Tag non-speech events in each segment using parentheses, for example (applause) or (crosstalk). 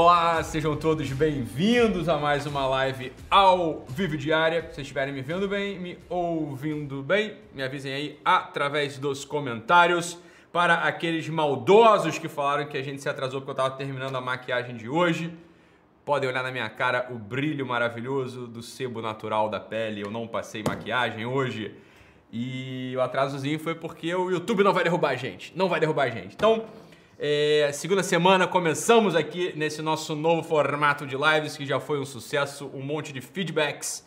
Olá, sejam todos bem-vindos a mais uma live ao vivo diária. Se vocês estiverem me vendo bem, me ouvindo bem, me avisem aí através dos comentários. Para aqueles maldosos que falaram que a gente se atrasou porque eu estava terminando a maquiagem de hoje, podem olhar na minha cara o brilho maravilhoso do sebo natural da pele. Eu não passei maquiagem hoje. E o atrasozinho foi porque o YouTube não vai derrubar a gente. Não vai derrubar a gente. Então, é, segunda semana, começamos aqui nesse nosso novo formato de lives que já foi um sucesso, um monte de feedbacks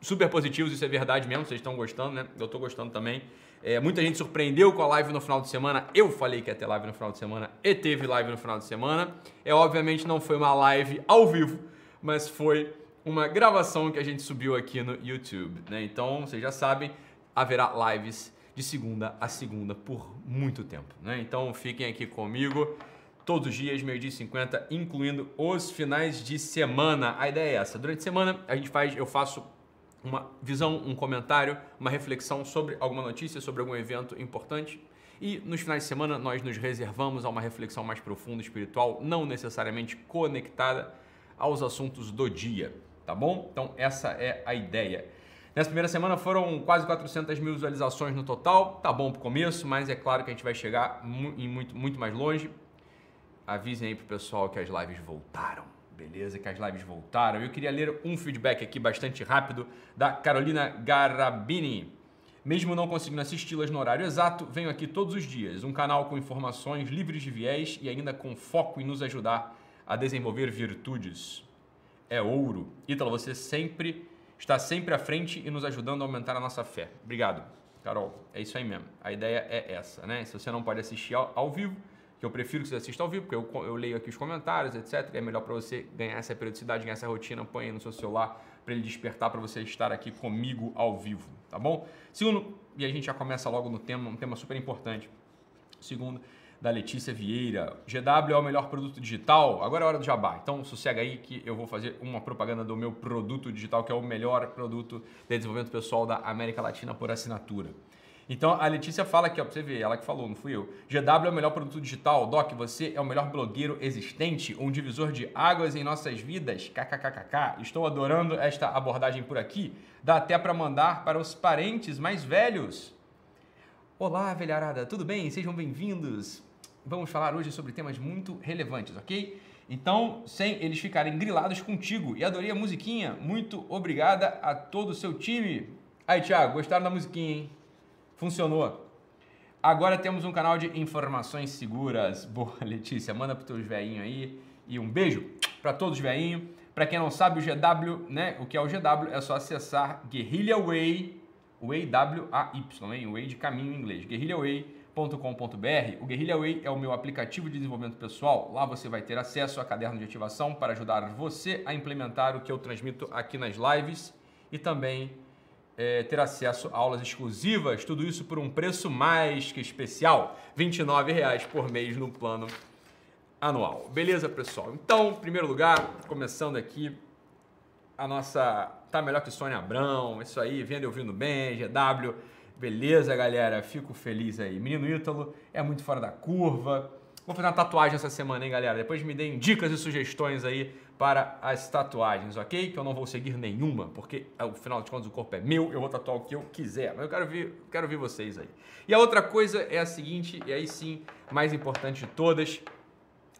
super positivos, isso é verdade mesmo, vocês estão gostando, né? Eu estou gostando também. É, muita gente surpreendeu com a live no final de semana. Eu falei que ia ter live no final de semana e teve live no final de semana. É obviamente não foi uma live ao vivo, mas foi uma gravação que a gente subiu aqui no YouTube, né? Então, vocês já sabem, haverá lives de segunda a segunda por muito tempo. Né? Então fiquem aqui comigo todos os dias, meio-dia e 50, incluindo os finais de semana. A ideia é essa. Durante a semana a gente faz, eu faço uma visão, um comentário, uma reflexão sobre alguma notícia, sobre algum evento importante. E nos finais de semana nós nos reservamos a uma reflexão mais profunda, espiritual, não necessariamente conectada aos assuntos do dia, tá bom? Então essa é a ideia. Nessa primeira semana foram quase 400 mil visualizações no total. Tá bom pro começo, mas é claro que a gente vai chegar em muito, muito mais longe. Avisem aí pro pessoal que as lives voltaram. Beleza, que as lives voltaram. Eu queria ler um feedback aqui bastante rápido da Carolina Garabini. Mesmo não conseguindo assisti-las no horário exato, venho aqui todos os dias. Um canal com informações livres de viés e ainda com foco em nos ajudar a desenvolver virtudes. É ouro. Ítalo, você sempre está sempre à frente e nos ajudando a aumentar a nossa fé. Obrigado, Carol. É isso aí mesmo. A ideia é essa, né? Se você não pode assistir ao, ao vivo, que eu prefiro que você assista ao vivo, porque eu, eu leio aqui os comentários, etc. é melhor para você ganhar essa periodicidade, ganhar essa rotina, põe aí no seu celular para ele despertar para você estar aqui comigo ao vivo, tá bom? Segundo, e a gente já começa logo no tema, um tema super importante. Segundo, da Letícia Vieira. GW é o melhor produto digital? Agora é hora do jabá. Então sossega aí que eu vou fazer uma propaganda do meu produto digital, que é o melhor produto de desenvolvimento pessoal da América Latina por assinatura. Então a Letícia fala aqui, ó, pra você ver, ela que falou, não fui eu. GW é o melhor produto digital. Doc, você é o melhor blogueiro existente, um divisor de águas em nossas vidas. KKKKK. Estou adorando esta abordagem por aqui. Dá até para mandar para os parentes mais velhos. Olá, velharada, tudo bem? Sejam bem-vindos vamos falar hoje sobre temas muito relevantes, ok? Então, sem eles ficarem grilados contigo. E adorei a musiquinha. Muito obrigada a todo o seu time. Aí, Thiago, gostaram da musiquinha, hein? Funcionou. Agora temos um canal de informações seguras. (laughs) Boa, Letícia, manda para teus velhinhos aí. E um beijo para todos os velhinhos. Para quem não sabe, o GW, né? O que é o GW é só acessar Guerrilla Way, Way W-A-Y, hein? Way de caminho em inglês. Guerrilla Way .com.br, o Guerrilla Way é o meu aplicativo de desenvolvimento pessoal. Lá você vai ter acesso a caderno de ativação para ajudar você a implementar o que eu transmito aqui nas lives e também é, ter acesso a aulas exclusivas, tudo isso por um preço mais que especial, R$ 29,00 por mês no plano anual. Beleza, pessoal? Então, em primeiro lugar, começando aqui, a nossa Tá Melhor que Sônia Abrão, isso aí, vendo e ouvindo bem, GW Beleza, galera? Fico feliz aí. Menino Ítalo é muito fora da curva. Vou fazer uma tatuagem essa semana, hein, galera? Depois me deem dicas e sugestões aí para as tatuagens, ok? Que eu não vou seguir nenhuma, porque ao final de contas o corpo é meu, eu vou tatuar o que eu quiser. Mas eu quero ver, quero ver vocês aí. E a outra coisa é a seguinte, e aí sim, mais importante de todas.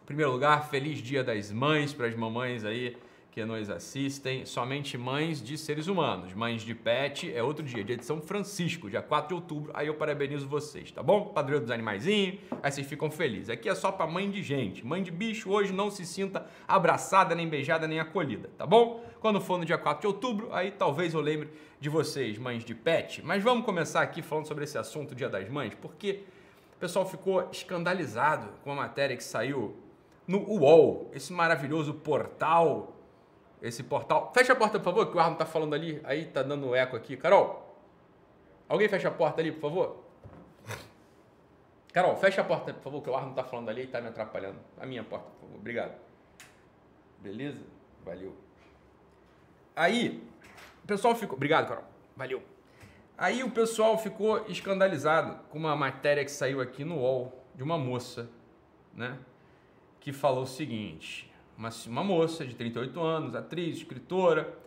Em primeiro lugar, feliz Dia das Mães para as mamães aí que nos assistem, somente mães de seres humanos. Mães de pet é outro dia, dia de São Francisco, dia 4 de outubro. Aí eu parabenizo vocês, tá bom? Padroeiro dos animaizinhos, aí vocês ficam felizes. Aqui é só para mãe de gente. Mãe de bicho hoje não se sinta abraçada, nem beijada, nem acolhida, tá bom? Quando for no dia 4 de outubro, aí talvez eu lembre de vocês, mães de pet. Mas vamos começar aqui falando sobre esse assunto, Dia das Mães, porque o pessoal ficou escandalizado com a matéria que saiu no UOL, esse maravilhoso portal esse portal. Fecha a porta, por favor, que o Arno tá falando ali. Aí tá dando eco aqui. Carol, alguém fecha a porta ali, por favor? Carol, fecha a porta, por favor, que o Arno tá falando ali e tá me atrapalhando. A minha porta, por favor. Obrigado. Beleza? Valeu. Aí, o pessoal ficou. Obrigado, Carol. Valeu. Aí o pessoal ficou escandalizado com uma matéria que saiu aqui no UOL de uma moça, né? Que falou o seguinte: uma, uma moça de 38 anos, atriz, escritora.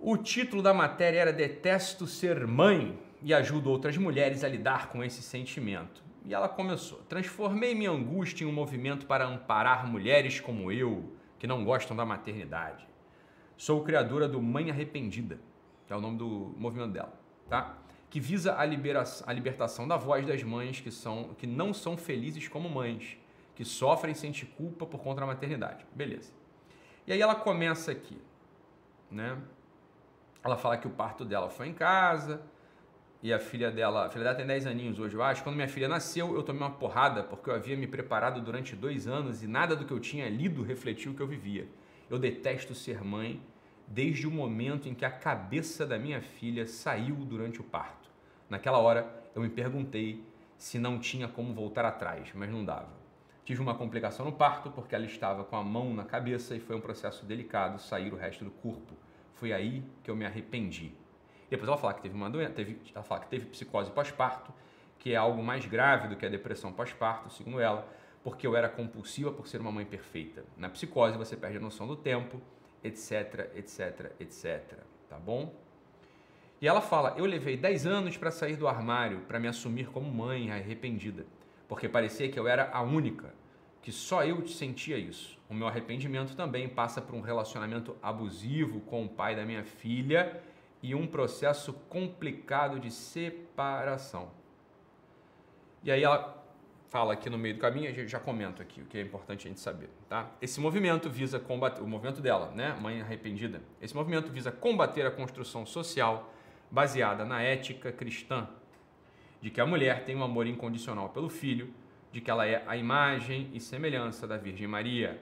O título da matéria era Detesto Ser Mãe e ajudo outras mulheres a lidar com esse sentimento. E ela começou: Transformei minha angústia em um movimento para amparar mulheres como eu, que não gostam da maternidade. Sou criadora do Mãe Arrependida, que é o nome do movimento dela, tá? Que visa a, a libertação da voz das mães que, são, que não são felizes como mães, que sofrem e sentem culpa por conta da maternidade. Beleza. E aí ela começa aqui, né? Ela fala que o parto dela foi em casa, e a filha dela, a filha dela tem 10 aninhos hoje, eu acho. Quando minha filha nasceu, eu tomei uma porrada porque eu havia me preparado durante dois anos e nada do que eu tinha lido refletiu o que eu vivia. Eu detesto ser mãe desde o momento em que a cabeça da minha filha saiu durante o parto. Naquela hora, eu me perguntei se não tinha como voltar atrás, mas não dava. Tive uma complicação no parto porque ela estava com a mão na cabeça e foi um processo delicado sair o resto do corpo. Foi aí que eu me arrependi. Depois ela fala que teve uma doença, teve, ela fala que teve psicose pós-parto, que é algo mais grave do que a depressão pós-parto, segundo ela, porque eu era compulsiva por ser uma mãe perfeita. Na psicose você perde a noção do tempo, etc, etc, etc. Tá bom? E ela fala: Eu levei 10 anos para sair do armário, para me assumir como mãe arrependida, porque parecia que eu era a única, que só eu sentia isso. O meu arrependimento também passa por um relacionamento abusivo com o pai da minha filha e um processo complicado de separação. E aí ela fala aqui no meio do caminho, eu já comento aqui o que é importante a gente saber, tá? Esse movimento visa combater, o movimento dela, né, mãe arrependida. Esse movimento visa combater a construção social baseada na ética cristã, de que a mulher tem um amor incondicional pelo filho, de que ela é a imagem e semelhança da Virgem Maria.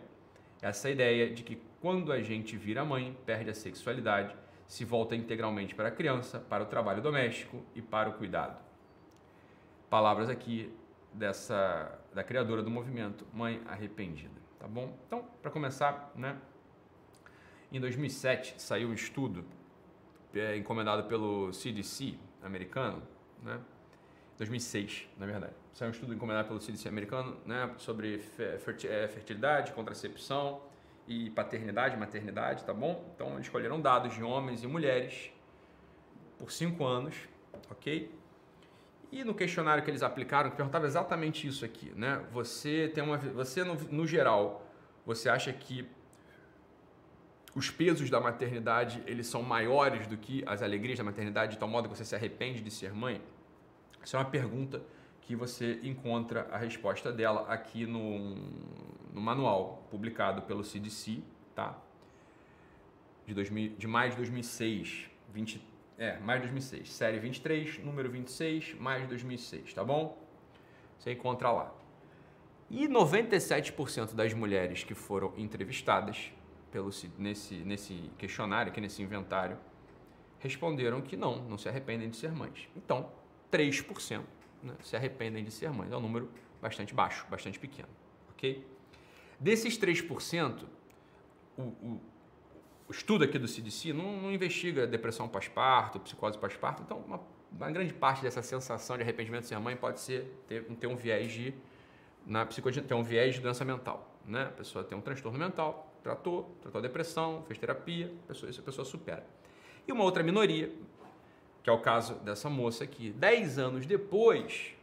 Essa ideia de que quando a gente vira mãe, perde a sexualidade se volta integralmente para a criança, para o trabalho doméstico e para o cuidado. Palavras aqui dessa da criadora do movimento Mãe Arrependida, tá bom? Então, para começar, né? Em 2007 saiu um estudo é, encomendado pelo CDC americano, né? 2006, na verdade. Saiu um estudo encomendado pelo CDC americano, né, sobre é, fertilidade, contracepção e paternidade, maternidade, tá bom? Então eles escolheram dados de homens e mulheres por cinco anos, ok? E no questionário que eles aplicaram, que perguntava exatamente isso aqui, né? Você tem uma, você no, no geral, você acha que os pesos da maternidade eles são maiores do que as alegrias da maternidade, de tal modo que você se arrepende de ser mãe? Essa é uma pergunta que você encontra a resposta dela aqui no, no manual publicado pelo CDC, tá? De, 2000, de maio de 2006, 20, é, maio de 2006, série 23, número 26, maio de 2006, tá bom? Você encontra lá. E 97% das mulheres que foram entrevistadas pelo, nesse, nesse questionário, aqui nesse inventário, responderam que não, não se arrependem de ser mães. Então, 3% né, se arrependem de ser mães. É um número bastante baixo, bastante pequeno. ok? Desses 3%, o, o, o estudo aqui do CDC não, não investiga depressão pós-parto, psicose pós-parto, então uma, uma, grande parte dessa sensação de arrependimento de ser mãe pode ser ter, ter um viés de na psicologia tem um viés de doença mental, né? A pessoa tem um transtorno mental, tratou, tratou a depressão, fez terapia, pessoa, isso a pessoa supera. E uma outra minoria, que é o caso dessa moça aqui. Dez anos depois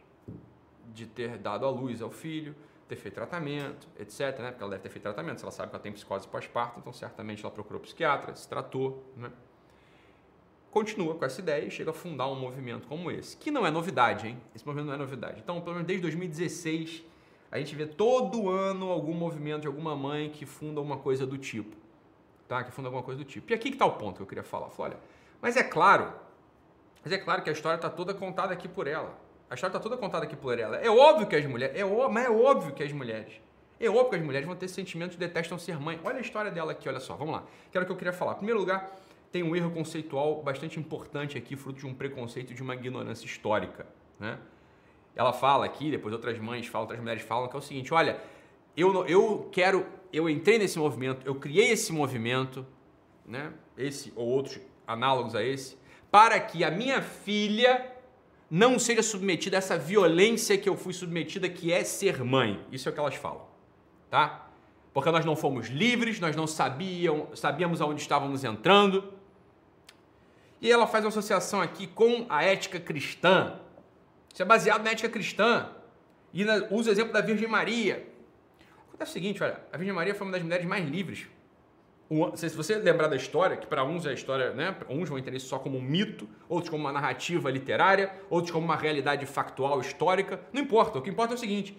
de ter dado à luz ao filho, ter feito tratamento, etc., né? Porque ela deve ter feito tratamento, se ela sabe que ela tem psicose pós-parto, então certamente ela procurou psiquiatra, se tratou, né? Continua com essa ideia e chega a fundar um movimento como esse, que não é novidade, hein? Esse movimento não é novidade. Então, pelo menos desde 2016, a gente vê todo ano algum movimento de alguma mãe que funda uma coisa do tipo, tá? Que funda alguma coisa do tipo. E aqui que está o ponto que eu queria falar. Falei, olha, mas é claro mas é claro que a história está toda contada aqui por ela. A história está toda contada aqui por ela. É óbvio que as mulheres, é mas é óbvio que as mulheres, é óbvio que as mulheres vão ter sentimentos de detestam ser mãe. Olha a história dela aqui, olha só, vamos lá. Que era o que eu queria falar. Em primeiro lugar, tem um erro conceitual bastante importante aqui, fruto de um preconceito e de uma ignorância histórica, né? Ela fala aqui, depois outras mães falam, outras mulheres falam, que é o seguinte, olha, eu, eu quero, eu entrei nesse movimento, eu criei esse movimento, né? Esse ou outros análogos a esse, para que a minha filha não seja submetida a essa violência que eu fui submetida, que é ser mãe. Isso é o que elas falam, tá? porque nós não fomos livres, nós não sabiam, sabíamos aonde estávamos entrando. E ela faz uma associação aqui com a ética cristã. Isso é baseado na ética cristã. E na, usa o exemplo da Virgem Maria. Acontece o seguinte, olha, a Virgem Maria foi uma das mulheres mais livres. Se você lembrar da história, que para uns é a história, né? Uns vão entender isso só como um mito, outros como uma narrativa literária, outros como uma realidade factual histórica. Não importa. O que importa é o seguinte: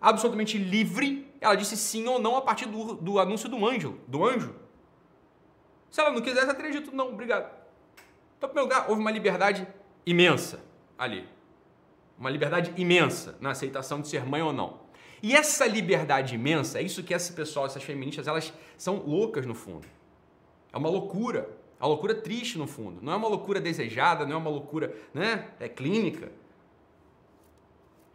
absolutamente livre, ela disse sim ou não a partir do, do anúncio do anjo, do anjo. Se ela não quisesse, ela teria dito não, obrigado. Então, em primeiro lugar, houve uma liberdade imensa ali. Uma liberdade imensa na aceitação de ser mãe ou não. E essa liberdade imensa, é isso que esse pessoal, essas feministas, elas são loucas no fundo. É uma loucura. É uma loucura triste no fundo. Não é uma loucura desejada, não é uma loucura né, é clínica.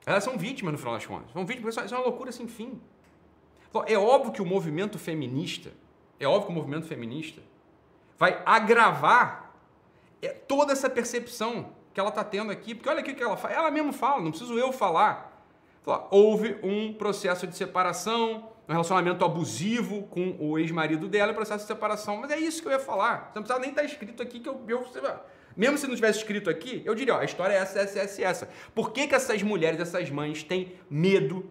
Elas são vítimas no final das contas. São vítimas, isso é uma loucura sem fim. É óbvio que o movimento feminista, é óbvio que o movimento feminista vai agravar é, toda essa percepção que ela está tendo aqui, porque olha aqui o que ela fala, ela mesmo fala, não preciso eu falar. Houve um processo de separação, um relacionamento abusivo com o ex-marido dela, um processo de separação. Mas é isso que eu ia falar. Você não precisa nem estar tá escrito aqui que eu, eu mesmo se não tivesse escrito aqui, eu diria, ó, a história é essa, essa, essa, essa. Por que, que essas mulheres, essas mães têm medo?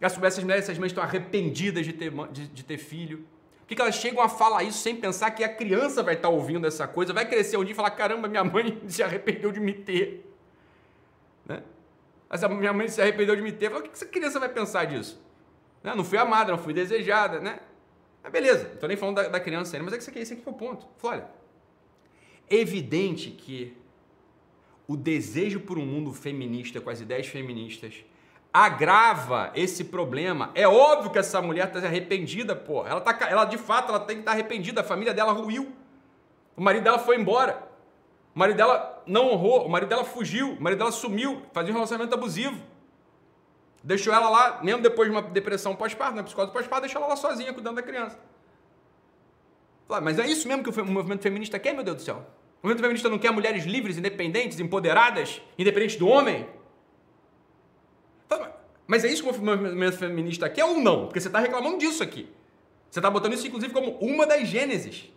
Essas mulheres, essas mães estão arrependidas de ter, de, de ter filho? Por que, que elas chegam a falar isso sem pensar que a criança vai estar ouvindo essa coisa, vai crescer um dia e falar, caramba, minha mãe (laughs) se arrependeu de me ter. Né? Essa minha mãe se arrependeu de me ter. Fala, o que, essa criança vai pensar disso? Né? Não fui amada, não fui desejada, né? Mas beleza, não tô nem falando da, da criança ainda, mas é que esse aqui, esse aqui é o ponto. Fala, olha, evidente que o desejo por um mundo feminista, com as ideias feministas, agrava esse problema. É óbvio que essa mulher está arrependida, pô. Ela, tá, ela de fato ela tem que estar tá arrependida. A família dela ruiu. O marido dela foi embora. O marido dela não honrou. O marido dela fugiu. O marido dela sumiu. Fazia um relacionamento abusivo. Deixou ela lá, mesmo depois de uma depressão pós-parto, uma psicose pós-parto, deixou ela lá sozinha cuidando da criança. Mas é isso mesmo que o movimento feminista quer, meu Deus do céu? O movimento feminista não quer mulheres livres, independentes, empoderadas, independentes do homem? Mas é isso que o movimento feminista quer ou não? Porque você está reclamando disso aqui. Você está botando isso, inclusive, como uma das gêneses.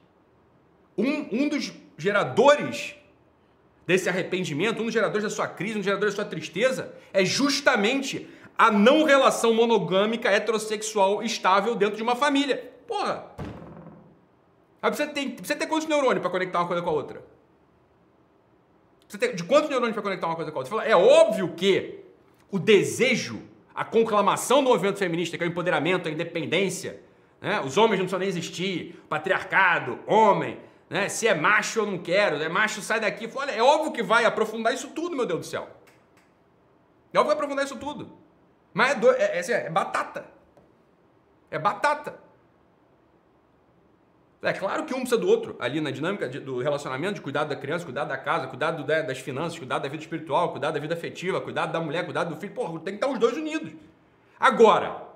Um, um dos geradores desse arrependimento, um dos geradores da sua crise, um dos geradores da sua tristeza, é justamente a não relação monogâmica heterossexual estável dentro de uma família. Porra! Aí você tem, você tem quantos neurônios para conectar uma coisa com a outra? Tem, de quantos neurônios para conectar uma coisa com a outra? Fala, é óbvio que o desejo, a conclamação do movimento feminista, que é o empoderamento, a independência, né? os homens não precisam nem existir, patriarcado, homem, né? se é macho eu não quero, é macho sai daqui. Fala, é óbvio que vai aprofundar isso tudo, meu Deus do céu. É óbvio que vai aprofundar isso tudo. Mas é, do, é, é, é batata. É batata. É claro que um precisa do outro ali na dinâmica de, do relacionamento, de cuidado da criança, cuidado da casa, cuidado do, das finanças, cuidado da vida espiritual, cuidado da vida afetiva, cuidado da mulher, cuidado do filho. Porra, tem que estar os dois unidos. Agora,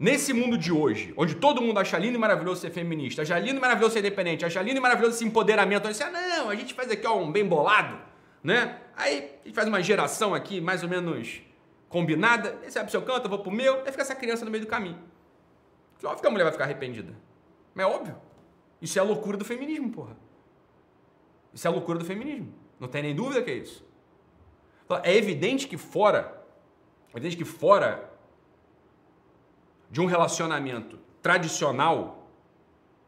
nesse mundo de hoje, onde todo mundo acha lindo e maravilhoso ser feminista, acha lindo e maravilhoso ser independente, acha lindo e maravilhoso esse empoderamento, aí você, ah, não, a gente faz aqui ó, um bem bolado, né? Aí a gente faz uma geração aqui mais ou menos combinada, esse vai pro seu canto, eu vou pro meu, aí fica essa criança no meio do caminho. Óbvio que a mulher vai ficar arrependida. Mas é óbvio. Isso é a loucura do feminismo, porra. Isso é a loucura do feminismo. Não tem nem dúvida que é isso. Então, é evidente que fora, é evidente que fora de um relacionamento tradicional,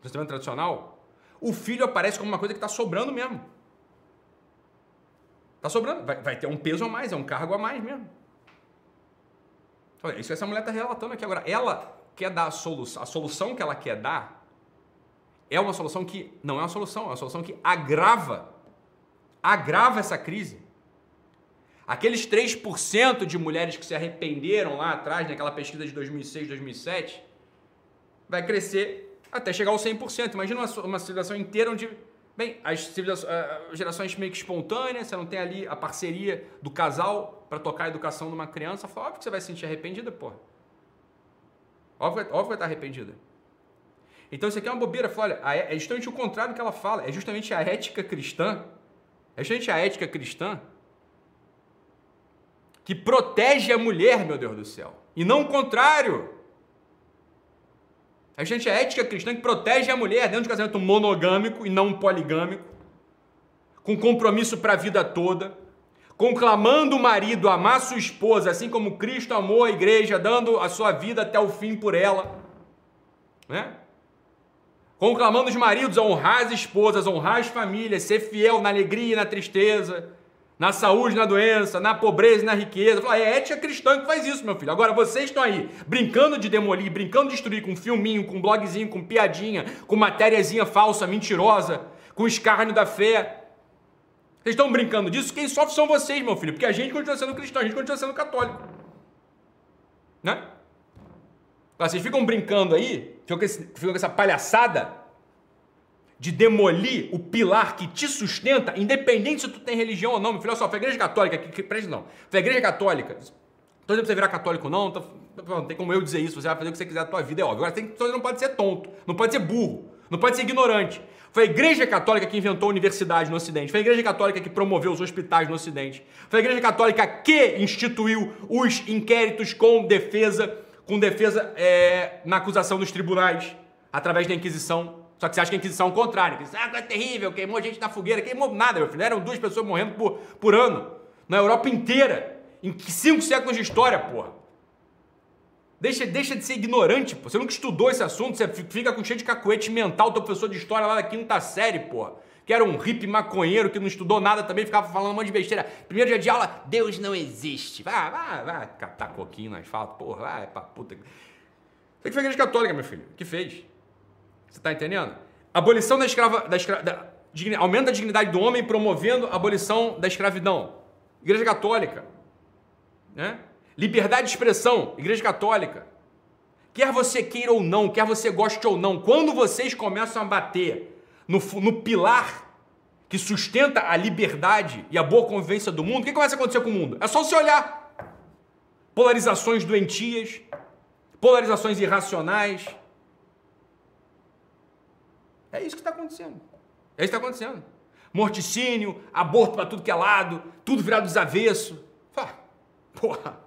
relacionamento tradicional, o filho aparece como uma coisa que está sobrando mesmo. Está sobrando. Vai, vai, ter um peso a mais, é um cargo a mais mesmo. Olha, isso que essa mulher está relatando aqui agora. Ela quer dar a solução. A solução que ela quer dar é uma solução que não é uma solução, é uma solução que agrava, agrava essa crise. Aqueles 3% de mulheres que se arrependeram lá atrás, naquela pesquisa de 2006, 2007, vai crescer até chegar ao 100%. Imagina uma, uma civilização inteira onde, bem, as, gerações meio que espontâneas, você não tem ali a parceria do casal para tocar a educação de uma criança, óbvio que você vai se sentir arrependida, porra. Óbvio, óbvio que vai estar arrependida. Então isso aqui é uma bobeira. Fala, olha, é justamente o contrário do que ela fala. É justamente a ética cristã. É justamente a ética cristã que protege a mulher, meu Deus do céu. E não o contrário. A gente é ética cristã que protege a mulher dentro de um casamento monogâmico e não poligâmico, com compromisso para a vida toda, conclamando o marido a amar sua esposa, assim como Cristo amou a igreja, dando a sua vida até o fim por ela, né? Conclamando os maridos a honrar as esposas, a honrar as famílias, ser fiel na alegria e na tristeza, na saúde, na doença, na pobreza na riqueza. Fala, é ética cristã que faz isso, meu filho. Agora vocês estão aí brincando de demolir, brincando de destruir com filminho, com blogzinho, com piadinha, com matériazinha falsa, mentirosa, com escárnio da fé. Vocês estão brincando disso? Quem sofre são vocês, meu filho, porque a gente continua sendo cristão, a gente continua sendo católico. Né? Vocês ficam brincando aí, ficam com, esse, ficam com essa palhaçada de demolir o pilar que te sustenta, independente se tu tem religião ou não. Meu filho, olha só, foi a igreja católica, que, que, não, foi a igreja católica, estou dizendo pra você virar católico não, não tem como eu dizer isso, você vai fazer o que você quiser da tua vida, é óbvio. Agora, tem, você não pode ser tonto, não pode ser burro, não pode ser ignorante. Foi a Igreja Católica que inventou a universidade no Ocidente. Foi a Igreja Católica que promoveu os hospitais no Ocidente. Foi a Igreja Católica que instituiu os inquéritos com defesa, com defesa é, na acusação dos tribunais, através da Inquisição. Só que você acha que a Inquisição é o contrário. Que ah, é terrível, queimou gente na fogueira. Queimou nada, meu filho. Eram duas pessoas morrendo por, por ano. Na Europa inteira. Em cinco séculos de história, porra. Deixa, deixa de ser ignorante, pô. Você nunca estudou esse assunto, você fica com cheio de cacuete mental, teu professor de história lá da quinta série, porra. Que era um hippie maconheiro que não estudou nada também, ficava falando um monte de besteira. Primeiro dia de aula, Deus não existe. Vai, vai, vai catar coquinho no asfalto, porra, vai pra puta. Isso aqui foi a igreja católica, meu filho. que fez? Você está entendendo? Abolição da escrava. Da escra, da, aumento da dignidade do homem promovendo a abolição da escravidão. Igreja Católica. Né? Liberdade de expressão. Igreja Católica. Quer você queira ou não, quer você goste ou não, quando vocês começam a bater no, no pilar que sustenta a liberdade e a boa convivência do mundo, o que começa a acontecer com o mundo? É só você olhar. Polarizações doentias, polarizações irracionais, é isso que está acontecendo. É isso que está acontecendo. Morticínio, aborto para tudo que é lado, tudo virado dos avesso. Porra.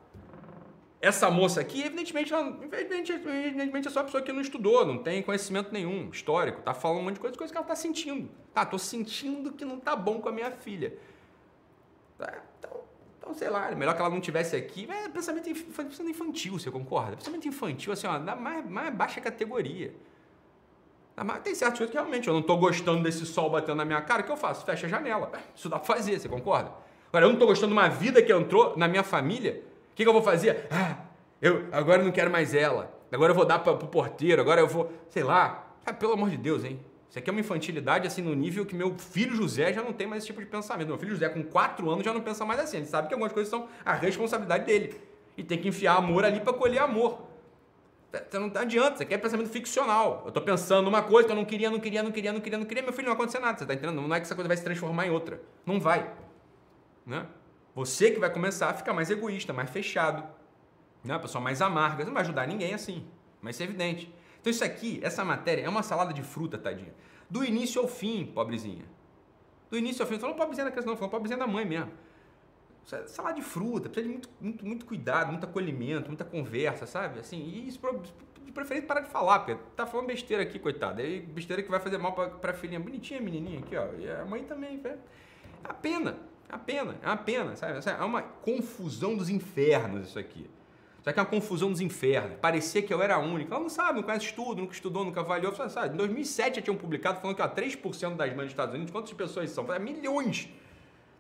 Essa moça aqui, evidentemente, ela, evidentemente, evidentemente é só uma pessoa que não estudou, não tem conhecimento nenhum histórico, tá falando um monte de coisa, coisa que ela tá sentindo. Tá, tô sentindo que não tá bom com a minha filha. Tá, então, então, sei lá, é melhor que ela não tivesse aqui. É pensamento infantil, você concorda? Pensamento infantil, assim, ó, da mais, mais baixa categoria. Ah, mas tem certos coisas que realmente eu não estou gostando desse sol batendo na minha cara, o que eu faço? Fecha a janela. Isso dá para fazer, você concorda? Agora, eu não estou gostando de uma vida que entrou na minha família, o que, que eu vou fazer? Ah, eu agora não quero mais ela. Agora eu vou dar para o porteiro, agora eu vou, sei lá. Ah, pelo amor de Deus, hein? Isso aqui é uma infantilidade assim no nível que meu filho José já não tem mais esse tipo de pensamento. Meu filho José, com 4 anos, já não pensa mais assim. Ele sabe que algumas coisas são a responsabilidade dele. E tem que enfiar amor ali para colher amor. Você não adianta, você quer pensamento ficcional. Eu estou pensando uma coisa que eu não queria, não queria, não queria, não queria, não queria, meu filho, não vai acontecer nada, você está entendendo? Não é que essa coisa vai se transformar em outra. Não vai. Né? Você que vai começar a ficar mais egoísta, mais fechado. Né? A pessoa mais amarga. Você não vai ajudar ninguém assim. Mas isso é evidente. Então isso aqui, essa matéria, é uma salada de fruta, tadinha. Do início ao fim, pobrezinha. Do início ao fim. Não falando pobrezinha da criança, não. Falando pobrezinha da mãe mesmo. Salada de fruta, precisa de muito, muito, muito cuidado, muito acolhimento, muita conversa, sabe? Assim, e isso, de preferência parar de falar, porque tá falando besteira aqui, coitada. Aí besteira que vai fazer mal pra, pra filhinha. Bonitinha a menininha aqui, ó. E a mãe também, velho. É a pena, é a pena, é uma pena, sabe? É uma confusão dos infernos isso aqui. Isso aqui é uma confusão dos infernos. Parecia que eu era a única. Ela não sabe, não conhece estudo, nunca estudou, nunca avaliou. Sabe? Em 2007 já tinham publicado falando que ó, 3% das mães dos Estados Unidos, quantas pessoas são? É milhões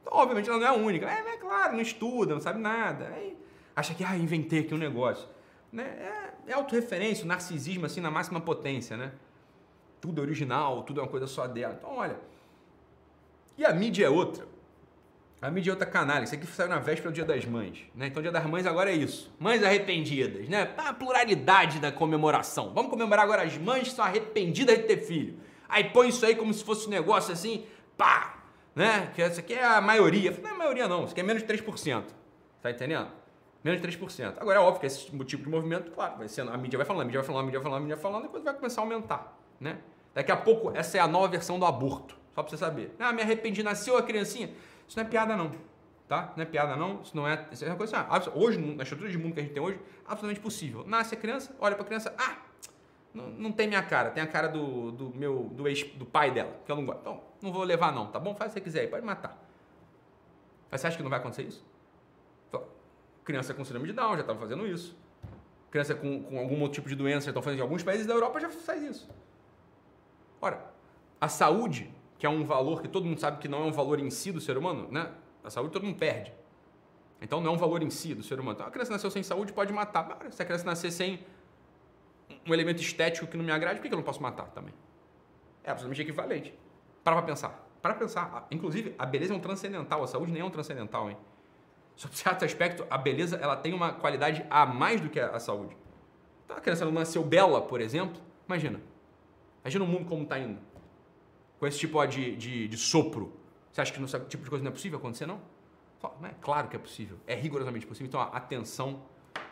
obviamente ela não é a única. É, é claro, não estuda, não sabe nada. Aí acha que, ah, inventei aqui um negócio. Né? É, é autorreferência, o narcisismo assim na máxima potência, né? Tudo é original, tudo é uma coisa só dela. Então, olha. E a mídia é outra. A mídia é outra canalha. Isso aqui saiu na véspera do Dia das Mães. Né? Então, Dia das Mães agora é isso. Mães arrependidas, né? A pluralidade da comemoração. Vamos comemorar agora as mães que são arrependidas de ter filho. Aí põe isso aí como se fosse um negócio assim, pá, né? Que essa aqui é a maioria. Não é a maioria não, isso aqui é menos de 3%. Tá entendendo? Menos de 3%. Agora é óbvio que esse tipo de movimento, claro, vai sendo, a mídia vai falando, a mídia vai falando, a mídia vai falando, a mídia vai falando, depois vai começar a aumentar, né? Daqui a pouco, essa é a nova versão do aborto. Só pra você saber. Ah, me arrependi, nasceu a criancinha. Isso não é piada não, tá? Não é piada não, isso não é... Isso é uma coisa assim, hoje, na estrutura de mundo que a gente tem hoje, absolutamente possível. Nasce a criança, olha pra criança, ah, Não, tem minha cara, tem a cara do, do meu do ex do pai dela, que eu não gosto. Então, não vou levar não, tá bom? Faz o que você quiser aí, pode matar. Mas você acha que não vai acontecer isso? Criança com síndrome de Down já estava fazendo isso. Criança com, com algum outro tipo de doença já estão fazendo. Em alguns países da Europa já faz isso. Ora, a saúde, que é um valor que todo mundo sabe que não é um valor em si do ser humano, né? A saúde todo mundo perde. Então não é um valor em si do ser humano. Então a criança nasceu sem saúde pode matar. Se a criança nascer sem um elemento estético que não me agrade, por que eu não posso matar também? É absolutamente equivalente. Para pra pensar. Para pensar. Inclusive, a beleza é um transcendental, a saúde nem é um transcendental, hein? Sob certo aspecto, a beleza ela tem uma qualidade a mais do que a, saúde. Então, a criança não nasceu bela, por exemplo, imagina. Imagina o mundo como está indo. Com esse tipo de, de, de, sopro. Você acha que esse tipo de coisa não é possível acontecer, não? Não é claro que é possível. É rigorosamente possível. Então, atenção,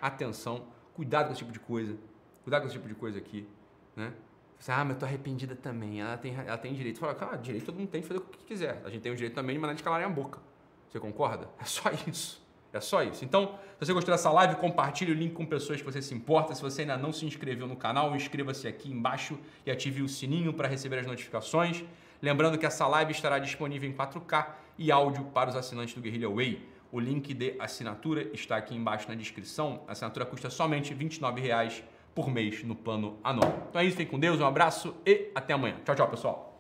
atenção. Cuidado com esse tipo de coisa. Cuidado com esse tipo de coisa aqui. Né? Você, ah, mas eu tô arrependida também. Ela tem, ela tem direito. Fala, cara, direito todo mundo tem de fazer o que quiser. A gente tem o direito também de mandar de calarem a boca. Você concorda? É só (laughs) isso. É só isso. Então, se você gostou dessa live, compartilhe o link com pessoas que você se importa. Se você ainda não se inscreveu no canal, inscreva-se aqui embaixo e ative o sininho para receber as notificações. Lembrando que essa live estará disponível em 4K e áudio para os assinantes do Guerrilla Way. O link de assinatura está aqui embaixo na descrição. A assinatura custa somente R$ 29,00 por mês no plano anual. Então é isso, fiquem com Deus, um abraço e até amanhã. Tchau, tchau, pessoal.